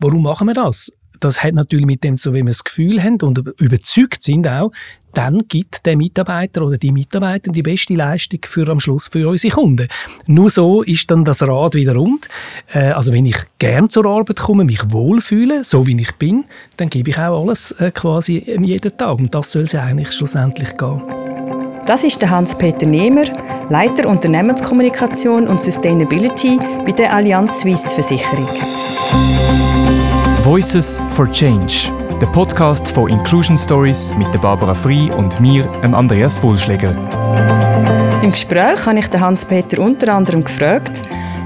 Warum machen wir das? Das hat natürlich mit dem so, wie wir das Gefühl haben und überzeugt sind auch, dann gibt der Mitarbeiter oder die Mitarbeiter die beste Leistung für am Schluss für unsere Kunden. Nur so ist dann das Rad wieder rund. Äh, also wenn ich gern zur Arbeit komme, mich wohlfühle, so wie ich bin, dann gebe ich auch alles äh, quasi jeden Tag. Und das soll es eigentlich schlussendlich gehen. Das ist der Hans-Peter Nehmer, Leiter Unternehmenskommunikation und Sustainability bei der Allianz Suisse Versicherung. Voices for Change, der Podcast von Inclusion Stories mit Barbara Frei und mir, Andreas Vollschläger. Im Gespräch habe ich Hans-Peter unter anderem gefragt,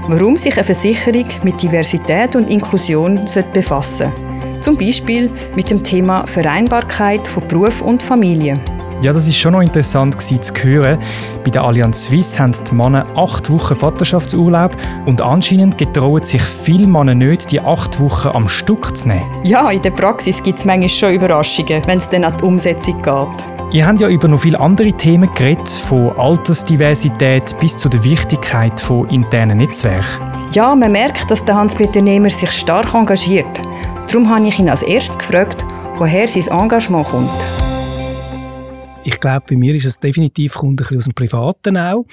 warum sich eine Versicherung mit Diversität und Inklusion befassen sollte. Zum Beispiel mit dem Thema Vereinbarkeit von Beruf und Familie. Ja, das ist schon noch interessant zu hören. Bei der Allianz Suisse haben die Männer acht Wochen Vaterschaftsurlaub und anscheinend getrauen sich viele Männer nicht, die acht Wochen am Stück zu nehmen. Ja, in der Praxis gibt es manchmal schon Überraschungen, wenn es dann an die Umsetzung geht. Ihr habt ja über noch viele andere Themen geredet, von Altersdiversität bis zu der Wichtigkeit von internen Netzwerken. Ja, man merkt, dass der Hans-Peter Nehmer sich stark engagiert. Darum habe ich ihn als erstes gefragt, woher sein Engagement kommt. Ich glaube, bei mir ist es definitiv kommt ein bisschen aus dem Privaten auch.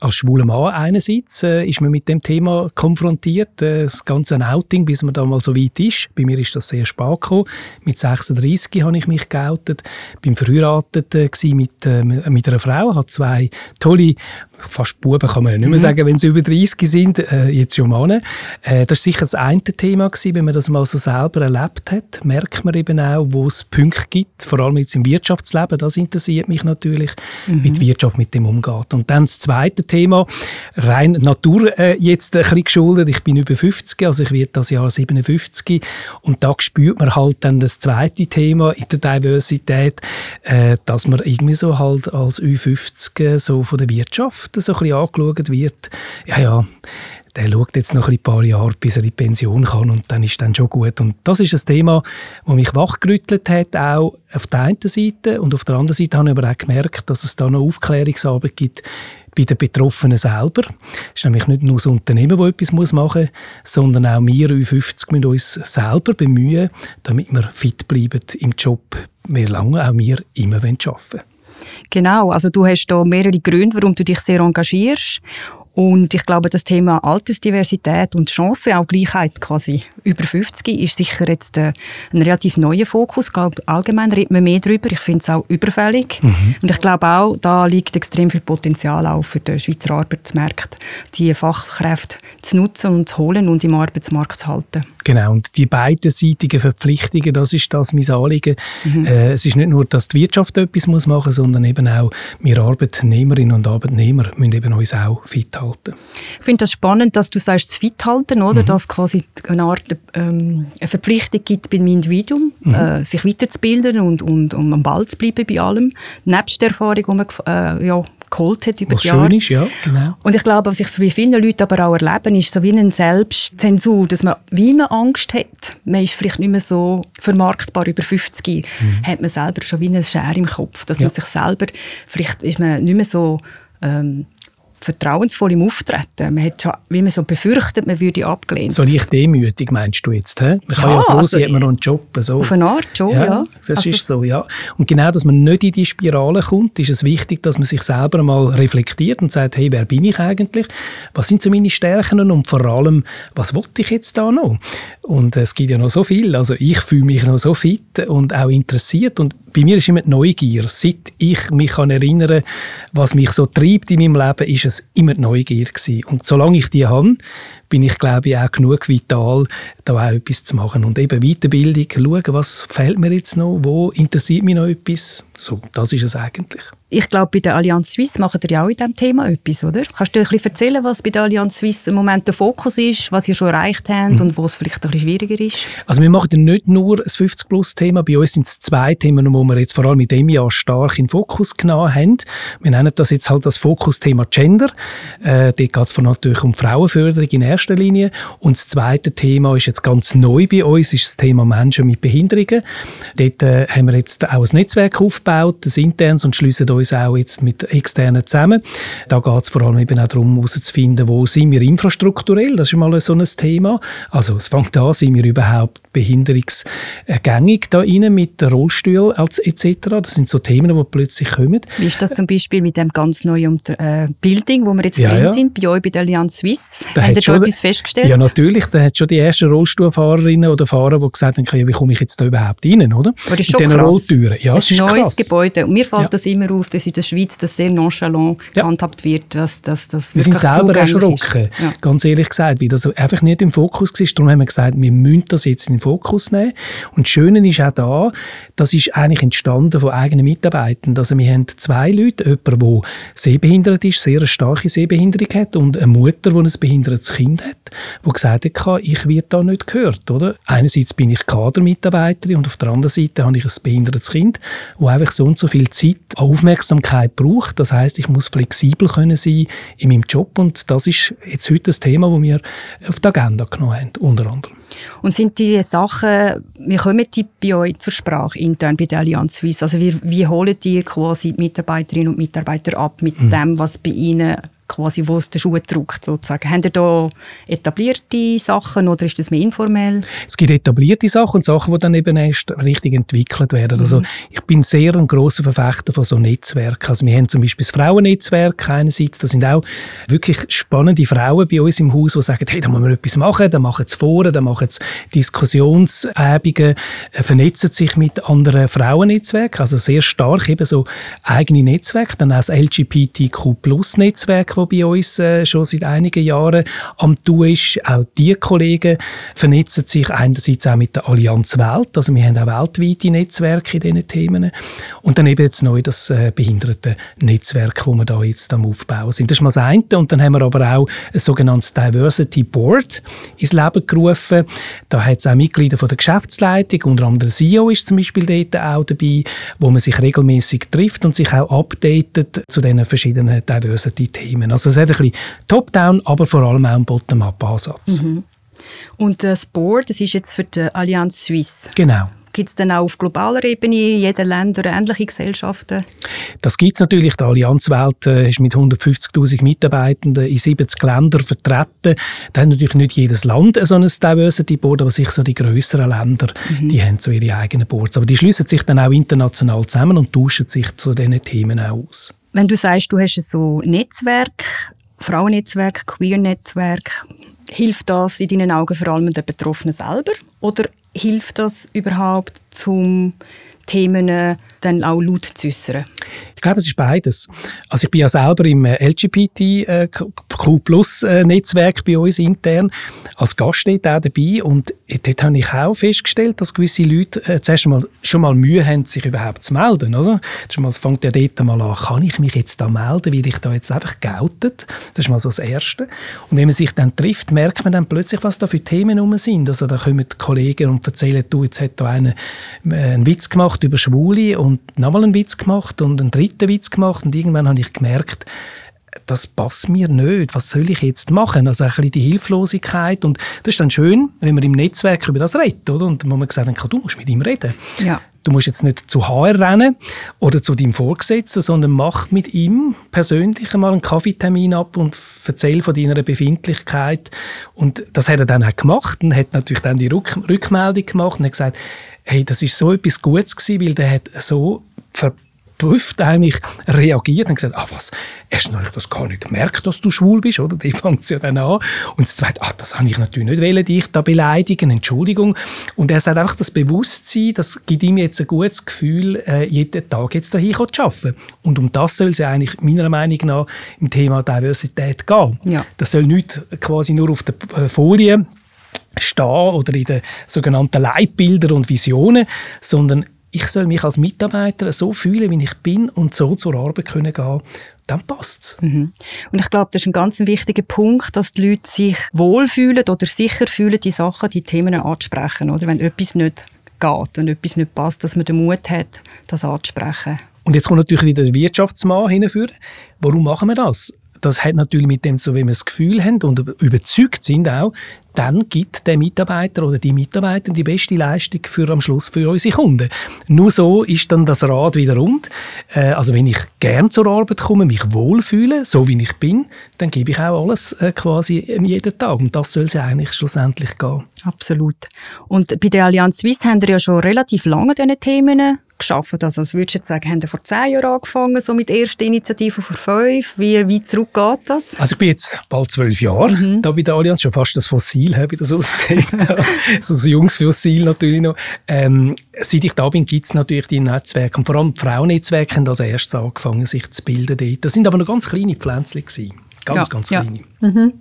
Als schwuler Mann einerseits äh, ist man mit dem Thema konfrontiert, äh, das ganze Outing, bis man da mal so weit ist. Bei mir ist das sehr spät gekommen. Mit 36 habe ich mich geoutet, bin verheiratet äh, mit, äh, mit einer Frau, habe zwei tolle fast Buben kann man ja nicht mehr mhm. sagen, wenn sie über 30 sind, äh, jetzt schon Männer. Äh, das war sicher das eine Thema gewesen, wenn man das mal so selber erlebt hat, merkt man eben auch, wo es Punkte gibt, vor allem jetzt im Wirtschaftsleben, das interessiert mich natürlich, mhm. wie die Wirtschaft mit dem umgeht. Und dann das zweite Thema, rein Natur äh, jetzt ein bisschen geschuldet, ich bin über 50, also ich werde das Jahr 57 und da spürt man halt dann das zweite Thema in der Diversität, äh, dass man irgendwie so halt als Ü50 so von der Wirtschaft so ein angeschaut wird, ja, ja, der schaut jetzt noch ein paar Jahre, bis er in Pension kann und dann ist dann schon gut. Und das ist ein Thema, das mich wachgerüttelt hat, auch auf der einen Seite. Und auf der anderen Seite habe ich aber auch gemerkt, dass es da noch Aufklärungsarbeit gibt bei den Betroffenen selber. Es ist nämlich nicht nur das Unternehmen, das etwas machen muss, sondern auch wir U50 müssen uns selber bemühen, damit wir fit bleiben im Job, wie lange auch wir immer arbeiten wollen. Genau, also du hast da mehrere Gründe, warum du dich sehr engagierst. Und ich glaube, das Thema Altersdiversität und Chancen, auch Gleichheit quasi über 50, ist sicher jetzt äh, ein relativ neuer Fokus. Ich glaube, allgemein redet man mehr darüber. Ich finde es auch überfällig. Mhm. Und ich glaube auch, da liegt extrem viel Potenzial auch für den Schweizer Arbeitsmarkt, die Fachkräfte zu nutzen und zu holen und im Arbeitsmarkt zu halten. Genau, und die beidseitigen Verpflichtungen, das ist das mein Anliegen. Mhm. Äh, es ist nicht nur, dass die Wirtschaft etwas muss machen muss, sondern eben auch wir Arbeitnehmerinnen und Arbeitnehmer müssen eben uns auch fit halten. Ich finde das spannend, dass du sagst, das fit halten, oder? Mhm. dass quasi eine Art ähm, eine Verpflichtung gibt beim Individuum, mhm. äh, sich weiterzubilden und, und um am Ball zu bleiben bei allem, nebst der Erfahrung, die man äh, ja, geholt hat über was die Jahre. Schön ist, ja, genau. Und ich glaube, was ich bei vielen Leuten aber auch erlebe, ist so wie eine Selbstzensur, dass man, wie man Angst hat, man ist vielleicht nicht mehr so vermarktbar über 50, mhm. hat man selber schon wie eine Schere im Kopf, dass ja. man sich selber, vielleicht ist man nicht mehr so ähm, vertrauensvoll im Auftreten. Man hat schon, wie man so befürchtet, man würde abgelehnt. So leicht demütig meinst du jetzt? He? Man ja, kann ja froh also, sein, hat man noch einen Job. So. Auf eine Art schon, ja. ja. Das also, ist so, ja. Und genau, dass man nicht in die Spirale kommt, ist es wichtig, dass man sich selber mal reflektiert und sagt, hey, wer bin ich eigentlich? Was sind so meine Stärken und vor allem, was wollte ich jetzt da noch? Und es gibt ja noch so viel. Also ich fühle mich noch so fit und auch interessiert und bei mir ist immer die Neugier. Seit ich mich kann erinnern was mich so treibt in meinem Leben, ist es immer die Neugier gewesen. Und solange ich die habe, bin ich, glaube ich, auch genug vital, da auch etwas zu machen. Und eben Weiterbildung, schauen, was fehlt mir jetzt noch, wo interessiert mich noch etwas. So, das ist es eigentlich. Ich glaube, bei der Allianz Suisse ihr ja auch in diesem Thema etwas, oder? Kannst du ein bisschen erzählen, was bei der Allianz Suisse im Moment der Fokus ist, was ihr schon erreicht habt mhm. und wo es vielleicht ein bisschen schwieriger ist? Also wir machen ja nicht nur das 50-Plus-Thema, bei uns sind es zwei Themen, die wir jetzt vor allem in diesem Jahr stark in den Fokus genommen haben. Wir nennen das jetzt halt das Fokusthema Gender. Äh, dort geht es natürlich um Frauenförderung in erster Linie. Und das zweite Thema ist jetzt ganz neu bei uns, ist das Thema Menschen mit Behinderungen. Dort äh, haben wir jetzt auch ein Netzwerk aufgebaut, ein internes, und schließen uns uns auch jetzt mit Externen zusammen. Da geht es vor allem eben auch darum, herauszufinden, wo sind wir infrastrukturell, das ist mal so ein Thema. Also es fängt an, sind wir überhaupt behinderungsgängig da rein mit Rollstuhl etc. Das sind so Themen, die plötzlich kommen. Wie ist das zum Beispiel mit dem ganz neuen äh, Building, wo wir jetzt ja, drin ja. sind, bei euch bei der Allianz Suisse? Da Habt ihr schon etwas festgestellt? Ja, natürlich. Da hat schon die ersten Rollstuhlfahrerinnen oder Fahrer, die gesagt haben, wie komme ich jetzt da überhaupt rein, oder? Aber das ist schon krass. Rolltüren. Ja, das ist ein neues krass. Gebäude. Und mir fällt ja. das immer auf, dass in der Schweiz das sehr nonchalant gehandhabt wird, dass, dass das Wir sind selber erschrocken, ganz ehrlich gesagt, weil das einfach nicht im Fokus war. Darum haben wir gesagt, wir müssen das jetzt in den Fokus nehmen. Und das Schöne ist auch da, das ist eigentlich entstanden von eigenen Mitarbeitern. Also wir haben zwei Leute, jemand, der sehbehindert ist, sehr eine starke Sehbehinderung hat und eine Mutter, die ein behindertes Kind hat, die gesagt hat, ich werde da nicht gehört. Oder? Einerseits bin ich Kadermitarbeiterin und auf der anderen Seite habe ich ein behindertes Kind, das einfach so und so viel Zeit, Aufmerksamkeit braucht. Das heißt, ich muss flexibel können sein in meinem Job und das ist jetzt heute das Thema, das wir auf die Agenda genommen haben, unter anderem. Und sind die Sachen, wie kommen die bei euch zur Sprache intern bei der Allianz Suisse? Also wie, wie holen die quasi die Mitarbeiterinnen und Mitarbeiter ab mit mhm. dem, was bei ihnen quasi, wo es der Schuh drückt, sozusagen. Haben ihr da etablierte Sachen oder ist das mehr informell? Es gibt etablierte Sachen und Sachen, die dann eben erst richtig entwickelt werden. Also, mhm. Also ich bin sehr ein grosser Verfechter von so Netzwerken. Also wir haben zum Beispiel das Frauennetzwerk einerseits, da sind auch wirklich spannende Frauen bei uns im Haus, die sagen, hey, da müssen wir etwas machen, da machen sie Foren, da machen sie Diskussionsabende, äh, vernetzen sich mit anderen Frauennetzwerken, also sehr stark eben so eigene Netzwerke, dann auch das LGBTQ-Plus-Netzwerk, das bei uns äh, schon seit einigen Jahren am Tun ist. Auch diese Kollegen vernetzen sich einerseits auch mit der Allianz Welt, also wir haben auch weltweite Netzwerke in diesen Themen. Und dann eben jetzt neu das äh, Behindertennetzwerk, das wir da jetzt am Aufbauen sind. Das ist mal das eine. Und dann haben wir aber auch ein sogenanntes Diversity Board ins Leben gerufen. Da hat es auch Mitglieder von der Geschäftsleitung, unter anderem der CEO ist zum Beispiel dort auch dabei, wo man sich regelmäßig trifft und sich auch updatet zu diesen verschiedenen Diversity-Themen. Themen. Also es hat ein bisschen Top-Down, aber vor allem auch einen Bottom-up-Ansatz. Mhm. Und das Board, das ist jetzt für die Allianz Suisse. Genau. Gibt es dann auch auf globaler Ebene in jedem Länder ähnliche Gesellschaften? Das gibt es natürlich. Die Allianzwelt äh, ist mit 150'000 Mitarbeitenden in 70 Ländern vertreten. Da hat natürlich nicht jedes Land so ein Diversity Board, aber sicher so die größeren Länder, mhm. die haben so ihre eigenen Boards. Aber die schließen sich dann auch international zusammen und tauschen sich zu diesen Themen auch aus. Wenn du sagst, du hast so Netzwerk, Frauennetzwerk, Queer-Netzwerk, hilft das in deinen Augen vor allem den Betroffenen selber? Oder hilft das überhaupt, zum Themen dann auch laut zu äußern? Ich glaube, es ist beides. Also ich bin ja selber im äh, LGBTQ-Plus-Netzwerk äh, bei uns intern als Gast steht dabei und dort habe ich auch festgestellt, dass gewisse Leute äh, zuerst mal, schon mal Mühe haben, sich überhaupt zu melden. Oder? Das fängt ja dort mal an, kann ich mich jetzt da melden, weil ich da jetzt einfach geoutet? Das ist mal so das Erste. Und wenn man sich dann trifft, merkt man dann plötzlich, was da für Themen rum sind. Also da kommen die Kollegen und erzählen, du, jetzt hat da einer einen Witz gemacht über Schwule und nochmal einen Witz gemacht und einen dritten Witz gemacht und irgendwann habe ich gemerkt, das passt mir nicht. Was soll ich jetzt machen? Also ein bisschen die Hilflosigkeit. Und das ist dann schön, wenn man im Netzwerk über das redet. Oder? Und wo man gesagt hat, du musst mit ihm reden. Ja. Du musst jetzt nicht zu HR rennen oder zu deinem Vorgesetzten, sondern mach mit ihm persönlich einmal einen Kaffeetermin ab und erzähl von deiner Befindlichkeit. Und das hat er dann auch gemacht und hat natürlich dann die Rück Rückmeldung gemacht und hat gesagt, hey, das ist so etwas Gutes gewesen, weil der hat so ver geprüft eigentlich reagiert und gesagt, ah was, erstens habe ich das gar nicht gemerkt, dass du schwul bist, oder? Die fängt ja dann an. Und das zweite, ah, das habe ich natürlich nicht wollen, dich da beleidigen, Entschuldigung. Und er sagt einfach das Bewusstsein, das gibt ihm jetzt ein gutes Gefühl, äh, jeden Tag jetzt dahin zu arbeiten. Und um das soll es ja eigentlich meiner Meinung nach im Thema Diversität gehen. Ja. Das soll nicht quasi nur auf der Folie stehen oder in den sogenannten Leitbildern und Visionen, sondern ich soll mich als Mitarbeiter so fühlen, wie ich bin und so zur Arbeit können gehen dann passt es. Mhm. Und ich glaube, das ist ein ganz wichtiger Punkt, dass die Leute sich wohlfühlen oder sicher fühlen, die Sachen, die Themen anzusprechen. Oder wenn etwas nicht geht, wenn etwas nicht passt, dass man den Mut hat, das anzusprechen. Und jetzt kommt natürlich wieder der Wirtschaftsmann hinführen. Warum machen wir das? Das hat natürlich mit dem, so wie wir das Gefühl haben und überzeugt sind auch, dann gibt der Mitarbeiter oder die Mitarbeiter die beste Leistung für am Schluss für unsere Kunden. Nur so ist dann das Rad wieder rund. Äh, also wenn ich gern zur Arbeit komme, mich wohlfühle, so wie ich bin, dann gebe ich auch alles äh, quasi jeden Tag. Und das soll es ja eigentlich schlussendlich gehen. Absolut. Und bei der Allianz Suisse haben wir ja schon relativ lange diese Themen geschaffen? Also, was würdest du jetzt sagen, haben Sie vor zehn Jahren angefangen, so mit ersten Initiativen vor fünf? Wie weit zurück geht das? Also ich bin jetzt bald zwölf Jahre mhm. da bei der Allianz, schon fast das Fossil, habe ich das ausgezählt. so ein junges Fossil natürlich noch. Ähm, seit ich da bin, gibt es natürlich die Netzwerke. Und vor allem die Frauennetzwerke haben als erstes angefangen, sich zu bilden dort. Das sind aber noch ganz kleine Pflänzchen gewesen. Ganz, ja, ganz kleine. Ja. Mhm.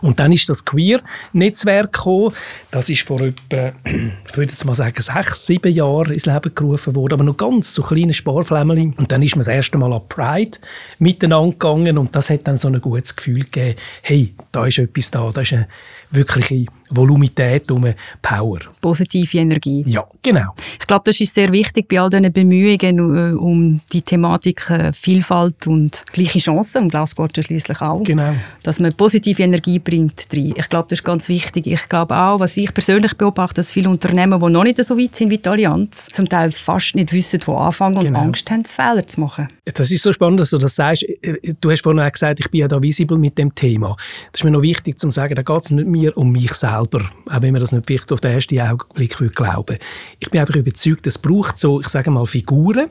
Und dann ist das Queer-Netzwerk gekommen. Das ist vor etwa, ich würde jetzt mal sagen, sechs, sieben Jahren ins Leben gerufen worden, aber noch ganz so kleine Sparflämmchen. Und dann ist man das erste Mal an Pride miteinander gegangen und das hat dann so ein gutes Gefühl gegeben, hey, da ist etwas da, da ist eine wirkliche Volumität, um Power. Positive Energie. Ja, genau. Ich glaube, das ist sehr wichtig bei all diesen Bemühungen äh, um die Thematik äh, Vielfalt und gleiche Chancen, um Glasgow schließlich auch, genau. dass man positive Energie bringt rein. Ich glaube, das ist ganz wichtig. Ich glaube auch, was ich persönlich beobachte, dass viele Unternehmen, die noch nicht so weit sind wie die Allianz, zum Teil fast nicht wissen, wo anfangen und genau. Angst haben, Fehler zu machen. Das ist so spannend, dass du das sagst. Äh, du hast vorhin auch gesagt, ich bin ja da visibel mit dem Thema. Das ist mir noch wichtig zu sagen, da geht es nicht mir um mich selber, auch wenn man das nicht vielleicht auf den ersten Augenblick glauben Ich bin einfach überzeugt, es braucht so, ich sage mal, Figuren,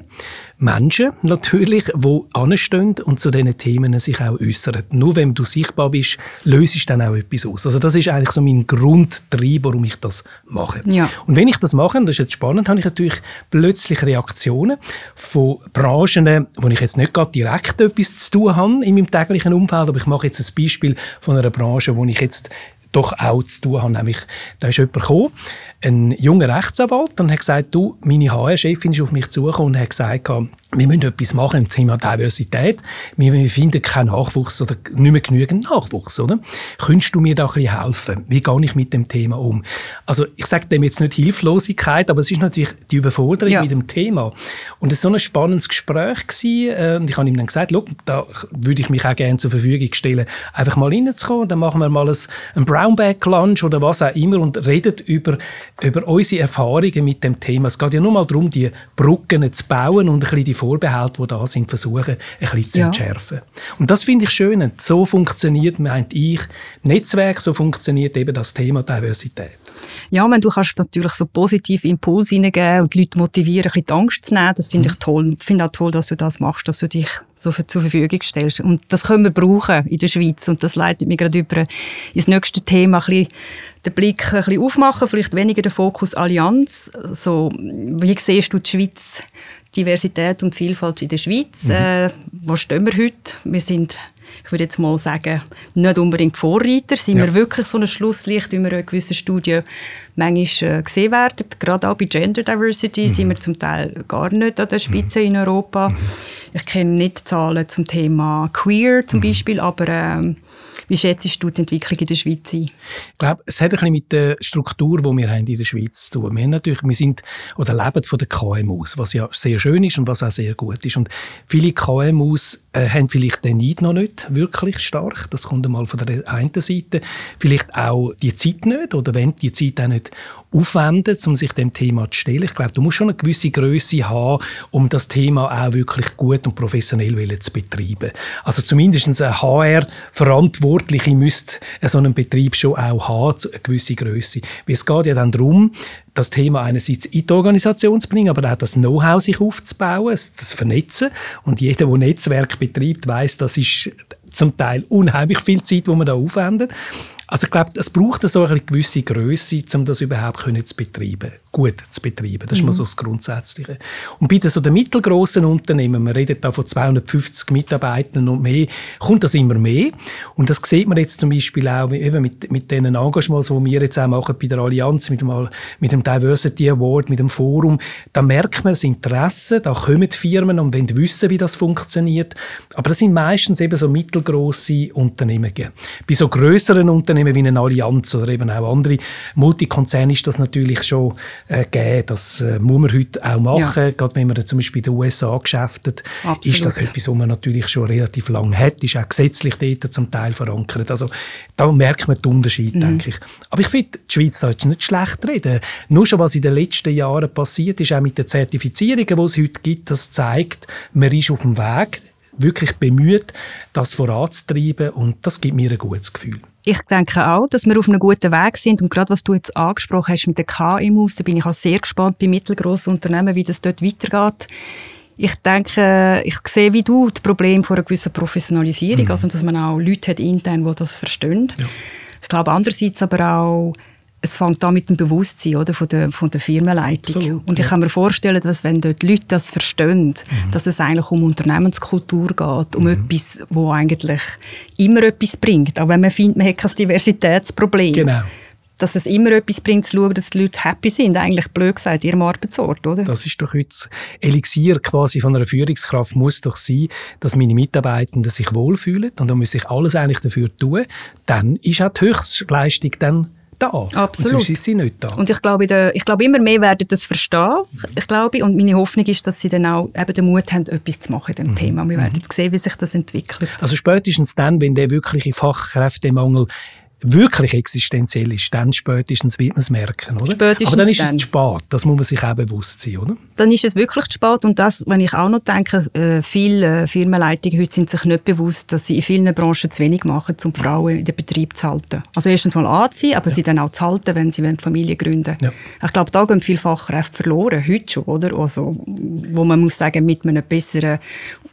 Menschen natürlich, die anstehen und zu diesen Themen sich auch äußern. Nur wenn du sichtbar bist, löst du dann auch etwas aus. Also das ist eigentlich so mein Grundtrieb, warum ich das mache. Ja. Und wenn ich das mache, das ist jetzt spannend, habe ich natürlich plötzlich Reaktionen von Branchen, wo ich jetzt nicht gerade direkt etwas zu tun habe in meinem täglichen Umfeld, aber ich mache jetzt ein Beispiel von einer Branche, wo ich jetzt doch auch zu tun habe. Nämlich, da ist jemand gekommen, ein junger Rechtsanwalt, und hat gesagt, du, meine HR-Chefin ist auf mich zugekommen und hat gesagt, wir müssen etwas machen im Thema Diversität. Wir, finden keinen Nachwuchs oder nicht mehr genügend Nachwuchs, oder? Könntest du mir da ein bisschen helfen? Wie gehe ich mit dem Thema um? Also, ich sage dem jetzt nicht Hilflosigkeit, aber es ist natürlich die Überforderung ja. mit dem Thema. Und es war so ein spannendes Gespräch gewesen, äh, und ich habe ihm dann gesagt, da würde ich mich auch gerne zur Verfügung stellen, einfach mal reinzukommen, dann machen wir mal ein, ein Brownback Lunch oder was auch immer und reden über, über unsere Erfahrungen mit dem Thema. Es geht ja nur mal darum, die Brücken zu bauen und ein bisschen die Vorbehalte, die da sind, versuchen, ein bisschen zu ja. entschärfen. Und das finde ich schön. So funktioniert, meint ich, Netzwerk, so funktioniert eben das Thema Diversität. Ja, wenn du kannst natürlich so positive Impulse hineingeben und die Leute motivieren, ein bisschen die Angst zu nehmen, das finde mhm. ich toll. Ich finde auch toll, dass du das machst, dass du dich so zur Verfügung stellst. Und das können wir brauchen in der Schweiz. Und das leitet mich gerade über ins nächste Thema ein bisschen den Blick ein bisschen aufmachen, vielleicht weniger den Fokus Allianz. So, wie siehst du die Schweiz Diversität und Vielfalt in der Schweiz. Mhm. Äh, wo stehen wir heute? Wir sind, ich würde jetzt mal sagen, nicht unbedingt Vorreiter. Sind ja. wir wirklich so ein Schlusslicht, wie wir in gewissen Studien manchmal äh, gesehen werden? Gerade auch bei Gender Diversity mhm. sind wir zum Teil gar nicht an der Spitze mhm. in Europa. Mhm. Ich kenne nicht Zahlen zum Thema Queer zum mhm. Beispiel, aber äh, wie schätzt du die Entwicklung in der Schweiz ein? Ich glaube, es hat ein bisschen mit der Struktur, die wir haben in der Schweiz zu tun. Wir, natürlich, wir sind oder leben von den KMUs, was ja sehr schön ist und was auch sehr gut ist. Und viele KMUs äh, haben vielleicht den Neid noch nicht wirklich stark. Das kommt einmal von der einen Seite. Vielleicht auch die Zeit nicht oder wenn die Zeit auch nicht aufwenden, um sich dem Thema zu stellen. Ich glaube, du musst schon eine gewisse Größe haben, um das Thema auch wirklich gut und professionell zu betreiben. Also zumindest eine HR-Verantwortliche müsste so einen Betrieb schon auch haben, eine gewisse Größe. Weil es geht ja dann darum, das Thema einerseits in die Organisation zu bringen, aber auch das Know-how sich aufzubauen, das Vernetzen. Und jeder, der Netzwerk betreibt, weiß, das ist zum Teil unheimlich viel Zeit, die man da aufwendet. Also ich glaube, es braucht so eine gewisse Größe, um das überhaupt zu betreiben, gut zu betreiben. Das ist mal so das Grundsätzliche. Und bei den so den mittelgroßen Unternehmen, man redet da von 250 Mitarbeitern und mehr, kommt das immer mehr. Und das sieht man jetzt zum Beispiel auch eben mit, mit den Engagements, die wir jetzt auch machen bei der Allianz, mit dem, mit dem Diversity Award, mit dem Forum. Da merkt man das Interesse, da kommen die Firmen und wollen wissen, wie das funktioniert. Aber das sind meistens eben so mittelgroße Unternehmen. Bei so größeren Unternehmen Unternehmen wie eine Allianz oder eben auch andere Multikonzerne ist das natürlich schon äh, gegeben. Das äh, muss man heute auch machen. Ja. Gerade wenn man zum Beispiel in den USA geschäftet, Absolut. ist das etwas, was man natürlich schon relativ lange hat. Ist auch gesetzlich dort zum Teil verankert. Also da merkt man den Unterschied, mhm. denke ich. Aber ich finde, die Schweiz da jetzt nicht schlecht reden. Nur schon, was in den letzten Jahren passiert ist, auch mit den Zertifizierungen, die es heute gibt, das zeigt, man ist auf dem Weg wirklich bemüht, das voranzutreiben und das gibt mir ein gutes Gefühl. Ich denke auch, dass wir auf einem guten Weg sind und gerade was du jetzt angesprochen hast mit den KMUs, da bin ich auch sehr gespannt bei mittelgroßen Unternehmen, wie das dort weitergeht. Ich denke, ich sehe wie du das Problem von einer gewissen Professionalisierung, mhm. also dass man auch Leute hat intern, die das verstehen. Ja. Ich glaube andererseits aber auch, es fängt an mit dem Bewusstsein oder, von, der, von der Firmenleitung. Absolut, und ich kann mir vorstellen, dass wenn dort Leute das verstehen, mhm. dass es eigentlich um Unternehmenskultur geht, um mhm. etwas, wo eigentlich immer etwas bringt. Auch wenn man findet, man hat kein Diversitätsproblem. Genau. Dass es immer etwas bringt, zu schauen, dass die Leute happy sind. Eigentlich blöd gesagt, ihrem Arbeitsort, oder? Das ist doch jetzt Elixier quasi von einer Führungskraft muss doch sein, dass meine Mitarbeitenden sich wohlfühlen. Und da muss ich alles eigentlich dafür tun. Dann ist auch die Höchstleistung dann da. Absolut. Und sonst ist sie nicht da. Und ich glaube, der, ich glaube, immer mehr werden das verstehen. Ich glaube, und meine Hoffnung ist, dass sie dann auch eben den Mut haben, etwas zu machen in dem mhm. Thema. Wir werden mhm. sehen, wie sich das entwickelt. Also spätestens dann, wenn der wirkliche Fachkräftemangel wirklich existenziell ist, dann spätestens wird man es merken, oder? Spätestens Aber dann ist dann. es zu spät, das muss man sich auch bewusst sein, oder? Dann ist es wirklich zu spät und das, wenn ich auch noch denke, äh, viele Firmenleitungen heute sind sich nicht bewusst, dass sie in vielen Branchen zu wenig machen, um Frauen in den Betrieb zu halten. Also erstens mal anziehen, aber ja. sie dann auch zu halten, wenn sie Familie gründen ja. Ich glaube, da gehen viele Fachkräfte verloren, heute schon, oder? Also, wo man muss sagen, mit einer besseren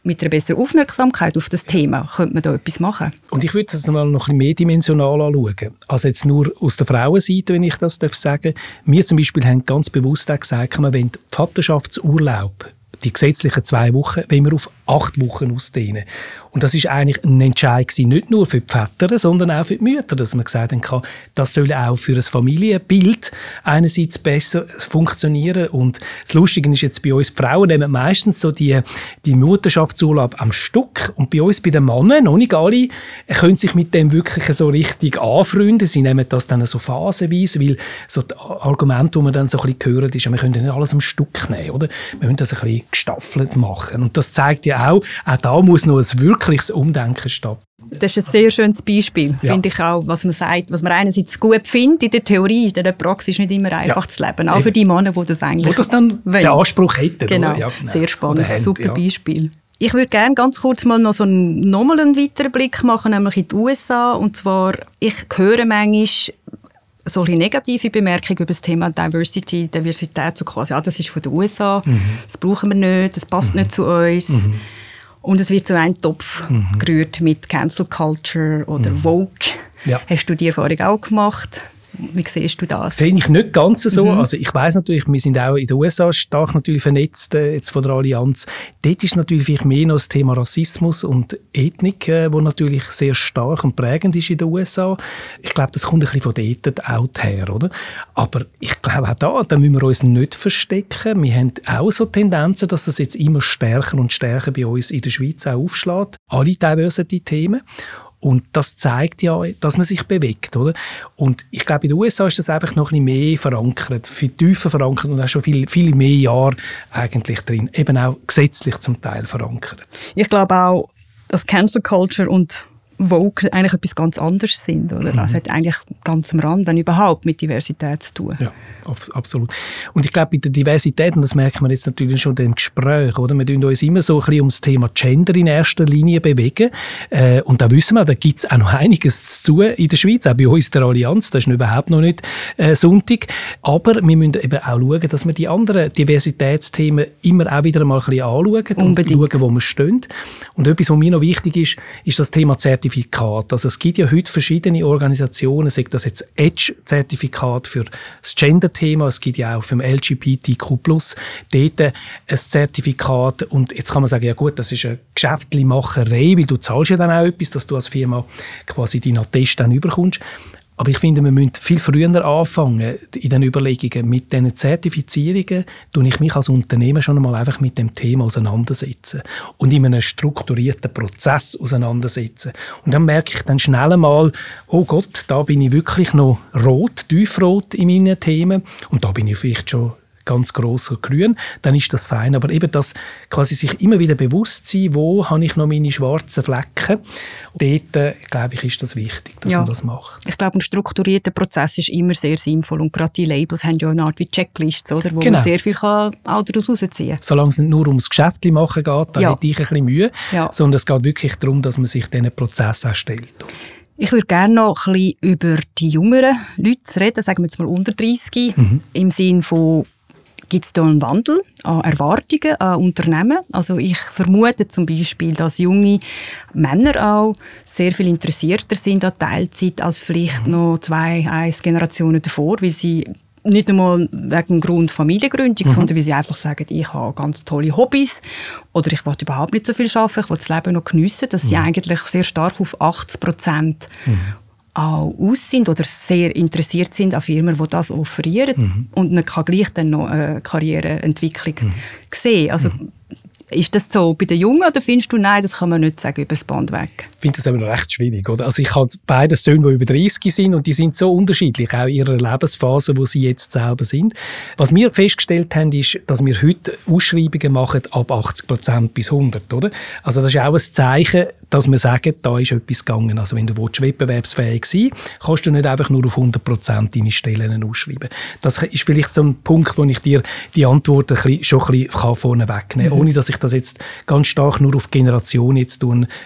mit einer besseren Aufmerksamkeit auf das Thema könnte man da etwas machen. Und ich würde das mal noch ein bisschen mehrdimensional anschauen. Also jetzt nur aus der Frauenseite, wenn ich das sagen darf. Wir zum Beispiel haben ganz bewusst auch gesagt, wir wollen Vaterschaftsurlaub die gesetzlichen zwei Wochen, wenn wir auf acht Wochen ausdehnen. Und das ist eigentlich ein Entscheid gewesen, nicht nur für die Väter, sondern auch für die Mütter, dass man gesagt hat, das soll auch für das Familienbild einerseits besser funktionieren. Und das Lustige ist jetzt bei uns, Frauen nehmen meistens so die, die Mutterschaftsurlaub am Stück und bei uns, bei den Männern, noch nicht alle, können sich mit dem wirklich so richtig anfreunden. Sie nehmen das dann so phasenweise, weil so das Argument, das man dann so ein bisschen hören, ist, wir können nicht alles am Stück nehmen, oder? Wir müssen das ein bisschen gestaffelt machen. Und das zeigt ja auch, auch da muss noch ein wirkliches Umdenken stattfinden. Das ist ein sehr schönes Beispiel, ja. finde ich auch, was man sagt, was man einerseits gut findet in der Theorie, in der Praxis nicht immer einfach ja. zu leben, auch für die Männer, die das eigentlich Wo das dann wollen. den Anspruch hätten. Genau, ja, genau. sehr spannend, super Beispiel. Ich würde gerne ganz kurz mal noch so einen, nochmal einen weiteren Blick machen, nämlich in die USA. Und zwar, ich höre manchmal solche negative Bemerkungen über das Thema Diversity, Diversität, so quasi, ah, das ist von den USA, mhm. das brauchen wir nicht, das passt mhm. nicht zu uns. Mhm. Und es wird so ein Topf mhm. gerührt mit Cancel Culture oder mhm. Vogue. Ja. Hast du die Erfahrung auch gemacht? Wie siehst du das? Sehe ich nicht ganz so. Mhm. Also ich weiß natürlich, wir sind auch in den USA stark natürlich vernetzt äh, jetzt von der Allianz. Dort ist natürlich vielleicht mehr noch das Thema Rassismus und Ethnik, äh, wo natürlich sehr stark und prägend ist in den USA. Ich glaube, das kommt ein bisschen von dort out her, oder? Aber ich glaube auch da, da müssen wir uns nicht verstecken. Wir haben auch so Tendenzen, dass es jetzt immer stärker und stärker bei uns in der Schweiz auch aufschlägt. Alle Diversity-Themen. Und das zeigt ja, dass man sich bewegt, oder? Und ich glaube, in den USA ist das einfach noch ein bisschen mehr verankert, viel tiefer verankert und auch schon viel, viel mehr Jahre eigentlich drin. Eben auch gesetzlich zum Teil verankert. Ich glaube auch, dass Cancel Culture und Vogue eigentlich etwas ganz anderes sind. Oder? Mhm. Also hat eigentlich ganz am Rand, wenn überhaupt, mit Diversität zu tun. Ja, absolut. Und ich glaube, bei der Diversität, und das merkt man jetzt natürlich schon im Gespräch, oder? wir tun uns immer so ein bisschen ums Thema Gender in erster Linie bewegen. Äh, und da wissen wir, da gibt es auch noch einiges zu tun in der Schweiz, auch bei uns in der Allianz, das ist überhaupt noch nicht äh, Sonntag. Aber wir müssen eben auch schauen, dass wir die anderen Diversitätsthemen immer auch wieder mal ein bisschen anschauen Unbedingt. und schauen, wo wir stehen. Und etwas, was mir noch wichtig ist, ist das Thema Zertifizierung Zertifikat. Also es gibt ja heute verschiedene Organisationen, sei das jetzt Edge-Zertifikat für das Gender-Thema, es gibt ja auch für LGBTQ+, dort ein Zertifikat und jetzt kann man sagen, ja gut, das ist eine Geschäftlichmacherei, weil du zahlst ja dann auch etwas, dass du als Firma quasi deinen Attest dann überkommst. Aber ich finde, wir müssen viel früher anfangen in den Überlegungen. Mit diesen Zertifizierungen tue ich mich als Unternehmen schon einmal einfach mit dem Thema auseinandersetzen und in einem strukturierten Prozess auseinandersetzen. Und dann merke ich dann schnell einmal, oh Gott, da bin ich wirklich noch rot, tiefrot in meinen Themen und da bin ich vielleicht schon ganz gross grün, dann ist das fein. Aber eben das quasi sich immer wieder bewusst sein, wo habe ich noch meine schwarzen Flecken. Dort, äh, glaube ich, ist das wichtig, dass ja. man das macht. Ich glaube, ein strukturierter Prozess ist immer sehr sinnvoll und gerade die Labels haben ja eine Art wie Checklists, oder, wo genau. man sehr viel kann auch daraus herausziehen kann. Solange es nicht nur ums Geschäft machen geht, da ja. hätte ich ein bisschen Mühe, ja. sondern es geht wirklich darum, dass man sich diesen Prozess erstellt. Ich würde gerne noch ein bisschen über die jüngeren Leute reden, sagen wir jetzt mal unter 30, mhm. im Sinne von Gibt es da einen Wandel an Erwartungen an Unternehmen? Also ich vermute zum Beispiel, dass junge Männer auch sehr viel interessierter sind an Teilzeit als vielleicht mhm. noch zwei, eins Generationen davor, weil sie nicht einmal wegen Grund Familiengründung, mhm. sondern weil sie einfach sagen, ich habe ganz tolle Hobbys oder ich will überhaupt nicht so viel arbeiten, ich will das Leben noch geniessen, dass mhm. sie eigentlich sehr stark auf 80 Prozent mhm auch aus sind oder sehr interessiert sind an Firmen, die das offerieren mhm. und man kann gleich dann noch eine Karriereentwicklung mhm. sehen. Also mhm. Ist das so bei den Jungen oder findest du, nein, das kann man nicht sagen über das Band weg? Ich finde das aber recht schwierig. Oder? Also ich habe beide Söhne, die über 30 sind und die sind so unterschiedlich, auch in ihrer Lebensphase, wo sie jetzt selber sind. Was wir festgestellt haben, ist, dass wir heute Ausschreibungen machen ab 80 Prozent bis 100. Oder? Also das ist auch ein Zeichen, dass wir sagen, da ist etwas gegangen. Also wenn du willst, wettbewerbsfähig sein kannst du nicht einfach nur auf 100 Prozent deine Stellen ausschreiben. Das ist vielleicht so ein Punkt, wo ich dir die Antwort ein bisschen, schon ein bisschen vorne wegnehmen kann, mhm. ohne dass ich das jetzt ganz stark nur auf Generation jetzt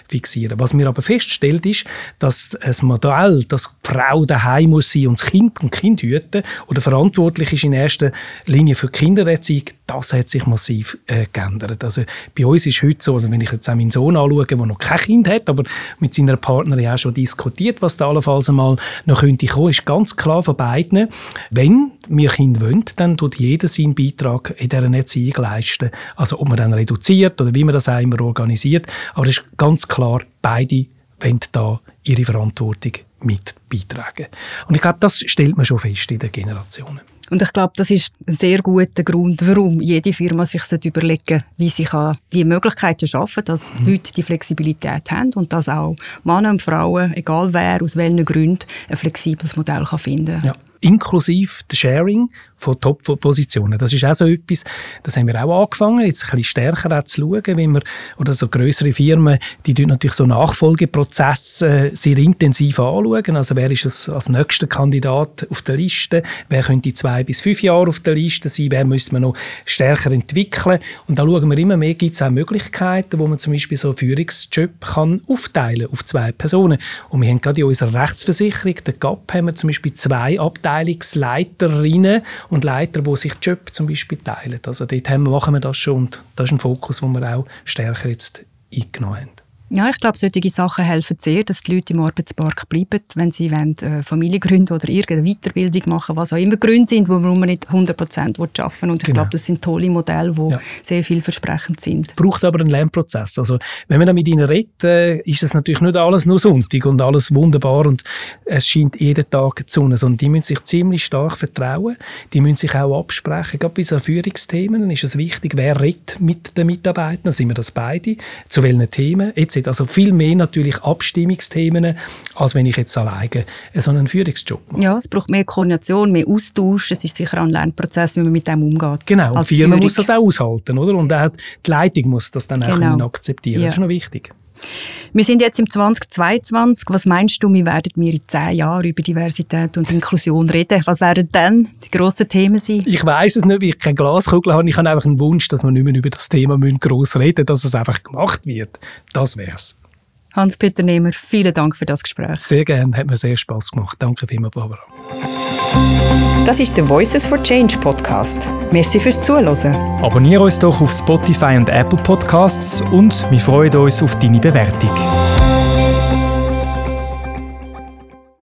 fixieren. Was mir aber feststellt ist, dass ein Modell, dass die Frau daheim muss sein und das Kind und Kind hüten oder verantwortlich ist in erster Linie für Kindererziehung, das hat sich massiv äh, geändert. Also bei uns ist heute so, also wenn ich jetzt auch meinen Sohn anschaue, der noch kein Kind hat, aber mit seiner Partnerin auch schon diskutiert, was da allenfalls einmal noch könnte kommen, ist ganz klar von beiden, wenn wir Kinder wollen, dann tut jeder seinen Beitrag in dieser Erziehung leisten. Also ob man dann reduziert oder wie man das auch immer organisiert, aber es ist ganz klar, beide wollen da ihre Verantwortung mit beitragen. Und ich glaube, das stellt man schon fest in den Generationen. Und ich glaube, das ist ein sehr guter Grund, warum jede Firma sich überlegen sollte, wie sie die Möglichkeiten schaffen dass mhm. Leute die Flexibilität haben und dass auch Männer und Frauen, egal wer, aus welchen Gründen, ein flexibles Modell finden kann. Ja inklusive der Sharing von Top-Positionen. Das ist auch so etwas, das haben wir auch angefangen, jetzt ein bisschen stärker zu schauen, wenn wir, oder so größere Firmen, die natürlich so Nachfolgeprozesse äh, sehr intensiv anschauen. Also wer ist als, nächster Kandidat auf der Liste? Wer könnte zwei bis fünf Jahre auf der Liste sein? Wer müsste man noch stärker entwickeln? Und da schauen wir immer mehr, gibt es auch Möglichkeiten, wo man zum Beispiel so Führungsjob kann aufteilen auf zwei Personen. Und wir haben gerade in unserer Rechtsversicherung, der GAP, haben wir zum Beispiel zwei Abteilungsleiterinnen und Leiter, die sich Job zum Beispiel teilen. Also dort haben, machen wir das schon und das ist ein Fokus, den wir auch stärker jetzt eingenommen haben. Ja, ich glaube, solche Sachen helfen sehr, dass die Leute im Arbeitsmarkt bleiben, wenn sie wollen, äh, Familie gründen oder irgendeine Weiterbildung machen, was auch immer Gründe sind, warum man nicht 100 Prozent arbeiten Und ich genau. glaube, das sind tolle Modelle, die ja. sehr vielversprechend sind. Es braucht aber einen Lernprozess. Also, wenn man mit ihnen redet, äh, ist es natürlich nicht alles nur Sonntag und alles wunderbar und es scheint jeden Tag zu Sonne, sondern die müssen sich ziemlich stark vertrauen, die müssen sich auch absprechen. Gerade bei so Führungsthemen ist es wichtig, wer redet mit den Mitarbeitern, sind wir das beide, zu welchen Themen etc. Zeit. Also viel mehr natürlich Abstimmungsthemen, als wenn ich jetzt alleine so einen Führungsjob mache. Ja, es braucht mehr Koordination, mehr Austausch. Es ist sicher ein Lernprozess, wie man mit dem umgeht. Genau, und die Firma muss das auch aushalten, oder? Und auch die Leitung muss das dann genau. auch akzeptieren. Ja. Das ist noch wichtig. Wir sind jetzt im 2022. Was meinst du, wir werden wir in zehn Jahren über Diversität und Inklusion reden? Was werden dann die grossen Themen sein? Ich weiß es nicht, weil ich keine Glaskugel habe. Ich habe einfach einen Wunsch, dass wir nicht mehr über das Thema gross reden müssen, dass es einfach gemacht wird. Das wäre es. Hans-Peter Nehmer, vielen Dank für das Gespräch. Sehr gerne, hat mir sehr Spaß gemacht. Danke vielmals, Barbara. Das ist der Voices for Change Podcast. Merci fürs Zuhören. Abonniere uns doch auf Spotify und Apple Podcasts und wir freuen uns auf deine Bewertung.